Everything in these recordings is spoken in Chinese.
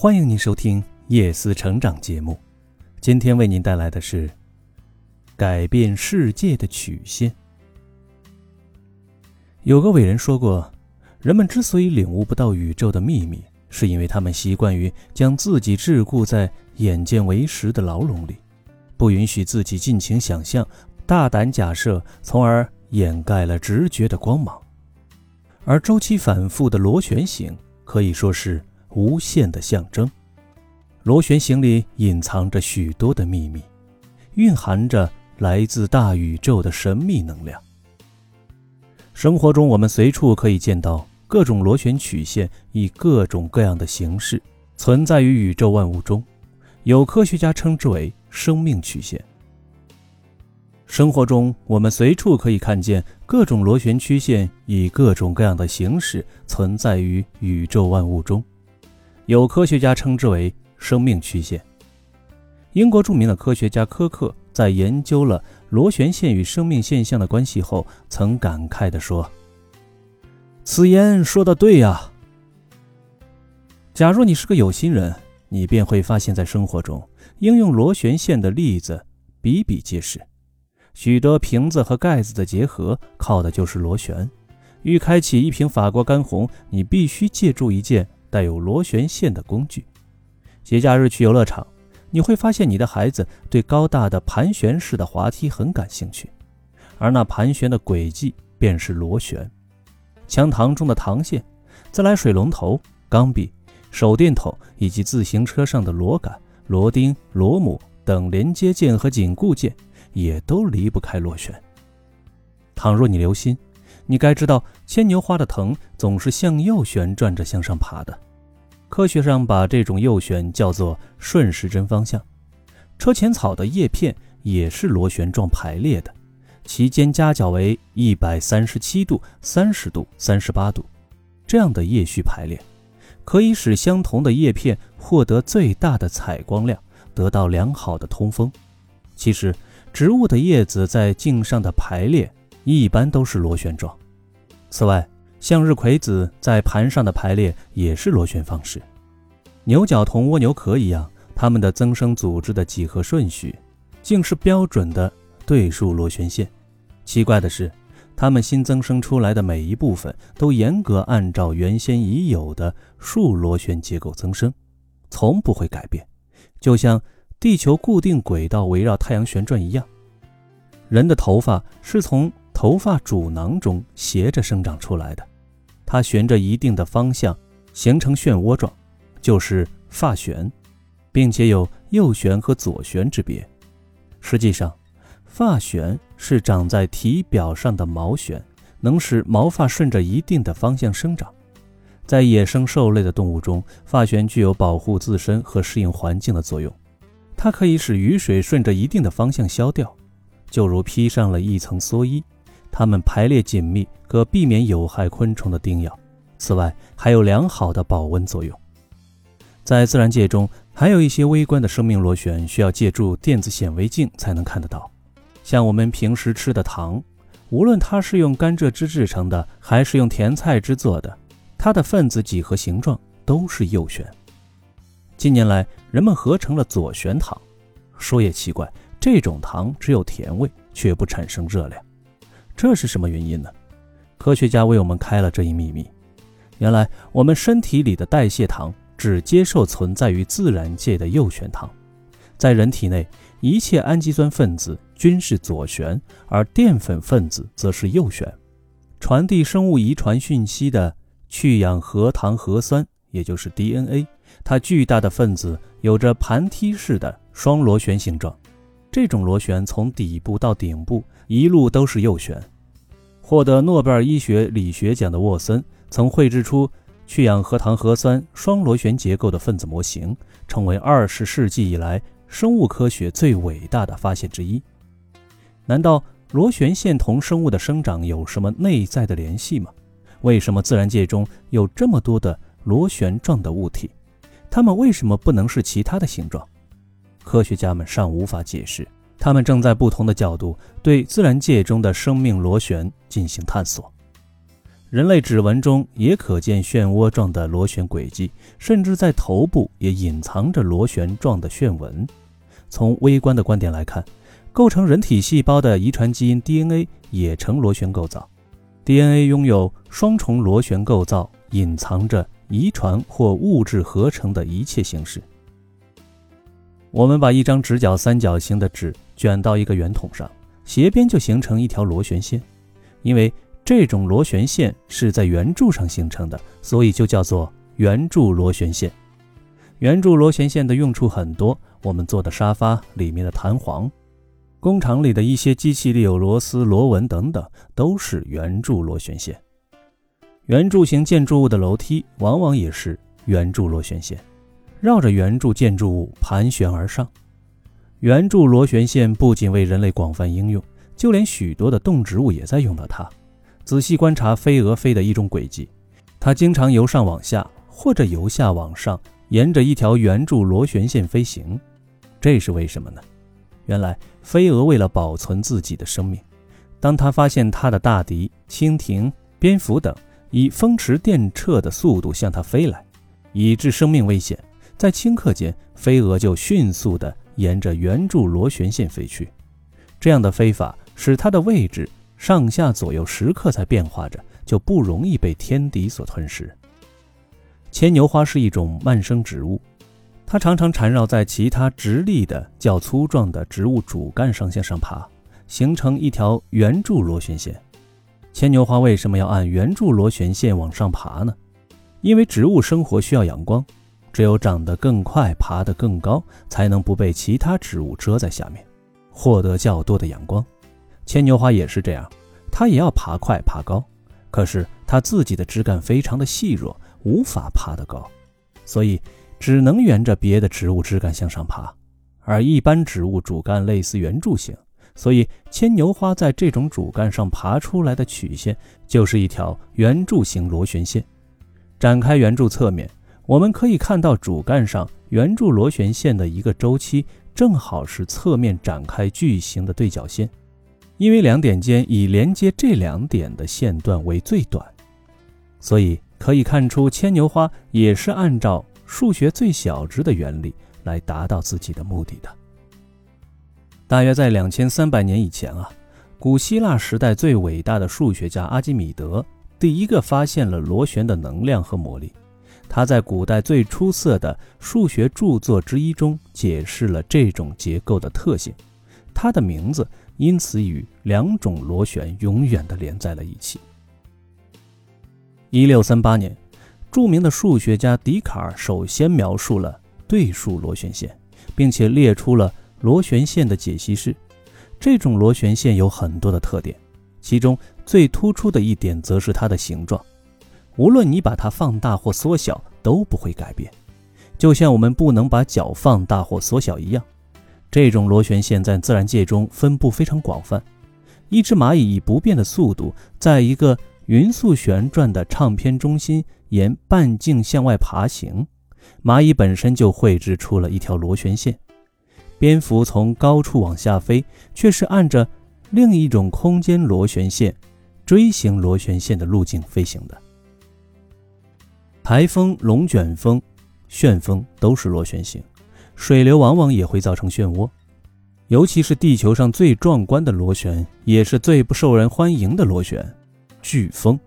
欢迎您收听夜思成长节目。今天为您带来的是改变世界的曲线。有个伟人说过，人们之所以领悟不到宇宙的秘密，是因为他们习惯于将自己桎梏在眼见为实的牢笼里，不允许自己尽情想象、大胆假设，从而掩盖了直觉的光芒。而周期反复的螺旋形可以说是无限的象征。螺旋形里隐藏着许多的秘密，蕴含着来自大宇宙的神秘能量。生活中，我们随处可以见到各种螺旋曲线，以各种各样的形式存在于宇宙万物中，有科学家称之为生命曲线。生活中，我们随处可以看见各种螺旋曲线以各种各样的形式存在于宇宙万物中，有科学家称之为生命曲线。英国著名的科学家科克在研究了螺旋线与生命现象的关系后，曾感慨地说：“此言说得对呀！假若你是个有心人，你便会发现，在生活中应用螺旋线的例子比比皆是。”许多瓶子和盖子的结合，靠的就是螺旋。欲开启一瓶法国干红，你必须借助一件带有螺旋线的工具。节假日去游乐场，你会发现你的孩子对高大的盘旋式的滑梯很感兴趣，而那盘旋的轨迹便是螺旋。枪膛中的膛线，自来水龙头、钢笔、手电筒以及自行车上的螺杆、螺钉、螺母等连接件和紧固件。也都离不开螺旋。倘若你留心，你该知道牵牛花的藤总是向右旋转着向上爬的。科学上把这种右旋叫做顺时针方向。车前草的叶片也是螺旋状排列的，其间夹角为一百三十七度、三十度、三十八度。这样的叶序排列，可以使相同的叶片获得最大的采光量，得到良好的通风。其实。植物的叶子在茎上的排列一般都是螺旋状。此外，向日葵子在盘上的排列也是螺旋方式。牛角同蜗牛壳一样，它们的增生组织的几何顺序竟是标准的对数螺旋线。奇怪的是，它们新增生出来的每一部分都严格按照原先已有的数螺旋结构增生，从不会改变，就像。地球固定轨道围绕太阳旋转一样，人的头发是从头发主囊中斜着生长出来的，它旋着一定的方向，形成漩涡状，就是发旋，并且有右旋和左旋之别。实际上，发旋是长在体表上的毛旋，能使毛发顺着一定的方向生长。在野生兽类的动物中，发旋具有保护自身和适应环境的作用。它可以使雨水顺着一定的方向消掉，就如披上了一层蓑衣。它们排列紧密，可避免有害昆虫的叮咬。此外，还有良好的保温作用。在自然界中，还有一些微观的生命螺旋需要借助电子显微镜才能看得到。像我们平时吃的糖，无论它是用甘蔗汁制成的，还是用甜菜汁做的，它的分子几何形状都是右旋。近年来，人们合成了左旋糖。说也奇怪，这种糖只有甜味，却不产生热量，这是什么原因呢？科学家为我们开了这一秘密。原来，我们身体里的代谢糖只接受存在于自然界的右旋糖。在人体内，一切氨基酸分子均是左旋，而淀粉分子则是右旋。传递生物遗传讯息的去氧核糖核酸，也就是 DNA。它巨大的分子有着盘梯式的双螺旋形状，这种螺旋从底部到顶部一路都是右旋。获得诺贝尔医学理学奖的沃森曾绘制出去氧核糖核酸双螺旋结构的分子模型，成为二十世纪以来生物科学最伟大的发现之一。难道螺旋线同生物的生长有什么内在的联系吗？为什么自然界中有这么多的螺旋状的物体？它们为什么不能是其他的形状？科学家们尚无法解释。他们正在不同的角度对自然界中的生命螺旋进行探索。人类指纹中也可见漩涡状的螺旋轨迹，甚至在头部也隐藏着螺旋状的旋纹。从微观的观点来看，构成人体细胞的遗传基因 DNA 也呈螺旋构造。DNA 拥有双重螺旋构造，隐藏着遗传或物质合成的一切形式。我们把一张直角三角形的纸卷到一个圆筒上，斜边就形成一条螺旋线，因为。这种螺旋线是在圆柱上形成的，所以就叫做圆柱螺旋线。圆柱螺旋线的用处很多，我们做的沙发里面的弹簧，工厂里的一些机器里有螺丝、螺纹等等，都是圆柱螺旋线。圆柱形建筑物的楼梯往往也是圆柱螺旋线，绕着圆柱建筑物盘旋而上。圆柱螺旋线不仅为人类广泛应用，就连许多的动植物也在用到它。仔细观察飞蛾飞的一种轨迹，它经常由上往下，或者由下往上，沿着一条圆柱螺旋线飞行。这是为什么呢？原来飞蛾为了保存自己的生命，当它发现它的大敌蜻蜓、蝙蝠等以风驰电掣的速度向它飞来，以致生命危险，在顷刻间，飞蛾就迅速地沿着圆柱螺旋线飞去。这样的飞法使它的位置。上下左右时刻在变化着，就不容易被天敌所吞噬。牵牛花是一种慢生植物，它常常缠绕在其他直立的较粗壮的植物主干上向上爬，形成一条圆柱螺旋线。牵牛花为什么要按圆柱螺旋线往上爬呢？因为植物生活需要阳光，只有长得更快、爬得更高，才能不被其他植物遮在下面，获得较多的阳光。牵牛花也是这样，它也要爬快爬高，可是它自己的枝干非常的细弱，无法爬得高，所以只能沿着别的植物枝干向上爬。而一般植物主干类似圆柱形，所以牵牛花在这种主干上爬出来的曲线就是一条圆柱形螺旋线。展开圆柱侧面，我们可以看到主干上圆柱螺旋线的一个周期，正好是侧面展开矩形的对角线。因为两点间以连接这两点的线段为最短，所以可以看出牵牛花也是按照数学最小值的原理来达到自己的目的的。大约在两千三百年以前啊，古希腊时代最伟大的数学家阿基米德第一个发现了螺旋的能量和魔力。他在古代最出色的数学著作之一中解释了这种结构的特性。他的名字。因此，与两种螺旋永远的连在了一起。一六三八年，著名的数学家笛卡尔首先描述了对数螺旋线，并且列出了螺旋线的解析式。这种螺旋线有很多的特点，其中最突出的一点则是它的形状。无论你把它放大或缩小，都不会改变，就像我们不能把脚放大或缩小一样。这种螺旋线在自然界中分布非常广泛。一只蚂蚁以不变的速度，在一个匀速旋转的唱片中心沿半径向外爬行，蚂蚁本身就绘制出了一条螺旋线。蝙蝠从高处往下飞，却是按着另一种空间螺旋线——锥形螺旋线的路径飞行的。台风、龙卷风、旋风都是螺旋形。水流往往也会造成漩涡，尤其是地球上最壮观的螺旋，也是最不受人欢迎的螺旋——飓风。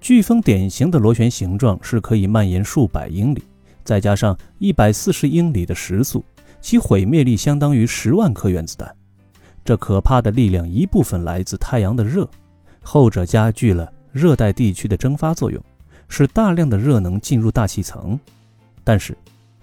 飓风典型的螺旋形状是可以蔓延数百英里，再加上一百四十英里的时速，其毁灭力相当于十万颗原子弹。这可怕的力量一部分来自太阳的热，后者加剧了热带地区的蒸发作用，使大量的热能进入大气层。但是，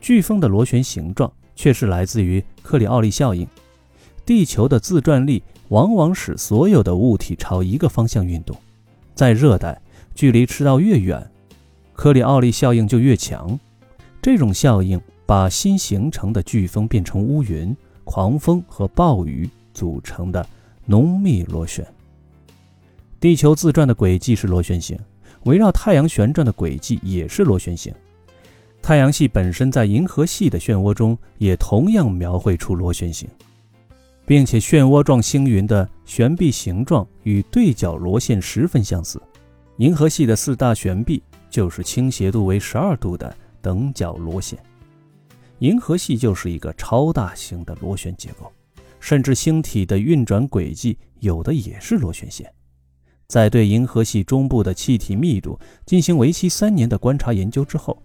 飓风的螺旋形状却是来自于克里奥利效应。地球的自转力往往使所有的物体朝一个方向运动。在热带，距离赤道越远，克里奥利效应就越强。这种效应把新形成的飓风变成乌云、狂风和暴雨组成的浓密螺旋。地球自转的轨迹是螺旋形，围绕太阳旋转的轨迹也是螺旋形。太阳系本身在银河系的漩涡中也同样描绘出螺旋形，并且漩涡状星云的旋臂形状与对角螺线十分相似。银河系的四大旋臂就是倾斜度为十二度的等角螺旋。银河系就是一个超大型的螺旋结构，甚至星体的运转轨迹有的也是螺旋线。在对银河系中部的气体密度进行为期三年的观察研究之后，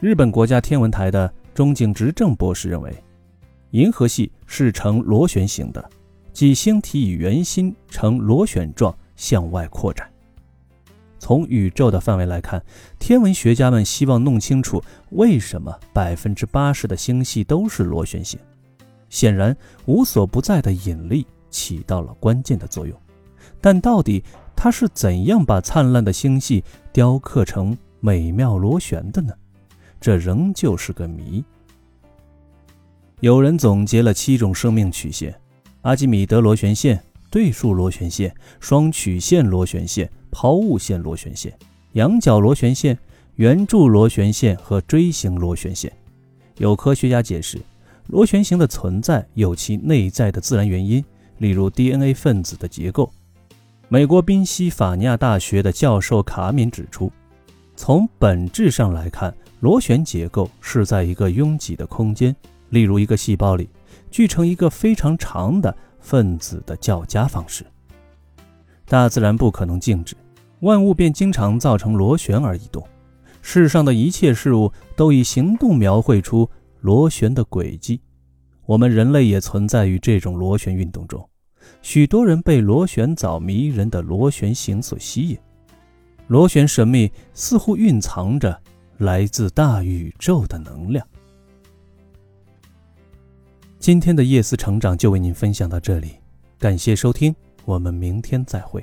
日本国家天文台的中井直正博士认为，银河系是呈螺旋形的，即星体以圆心呈螺旋状向外扩展。从宇宙的范围来看，天文学家们希望弄清楚为什么百分之八十的星系都是螺旋形。显然，无所不在的引力起到了关键的作用。但到底它是怎样把灿烂的星系雕刻成美妙螺旋的呢？这仍旧是个谜。有人总结了七种生命曲线：阿基米德螺旋线、对数螺旋线、双曲线螺旋线。抛物线螺旋线、仰角螺旋线、圆柱螺旋线和锥形螺旋线。有科学家解释，螺旋形的存在有其内在的自然原因，例如 DNA 分子的结构。美国宾夕法尼亚大学的教授卡敏指出，从本质上来看，螺旋结构是在一个拥挤的空间，例如一个细胞里，聚成一个非常长的分子的较佳方式。大自然不可能静止。万物便经常造成螺旋而移动，世上的一切事物都以行动描绘出螺旋的轨迹。我们人类也存在于这种螺旋运动中。许多人被螺旋藻迷人的螺旋形所吸引。螺旋神秘似乎蕴藏着来自大宇宙的能量。今天的夜思成长就为您分享到这里，感谢收听，我们明天再会。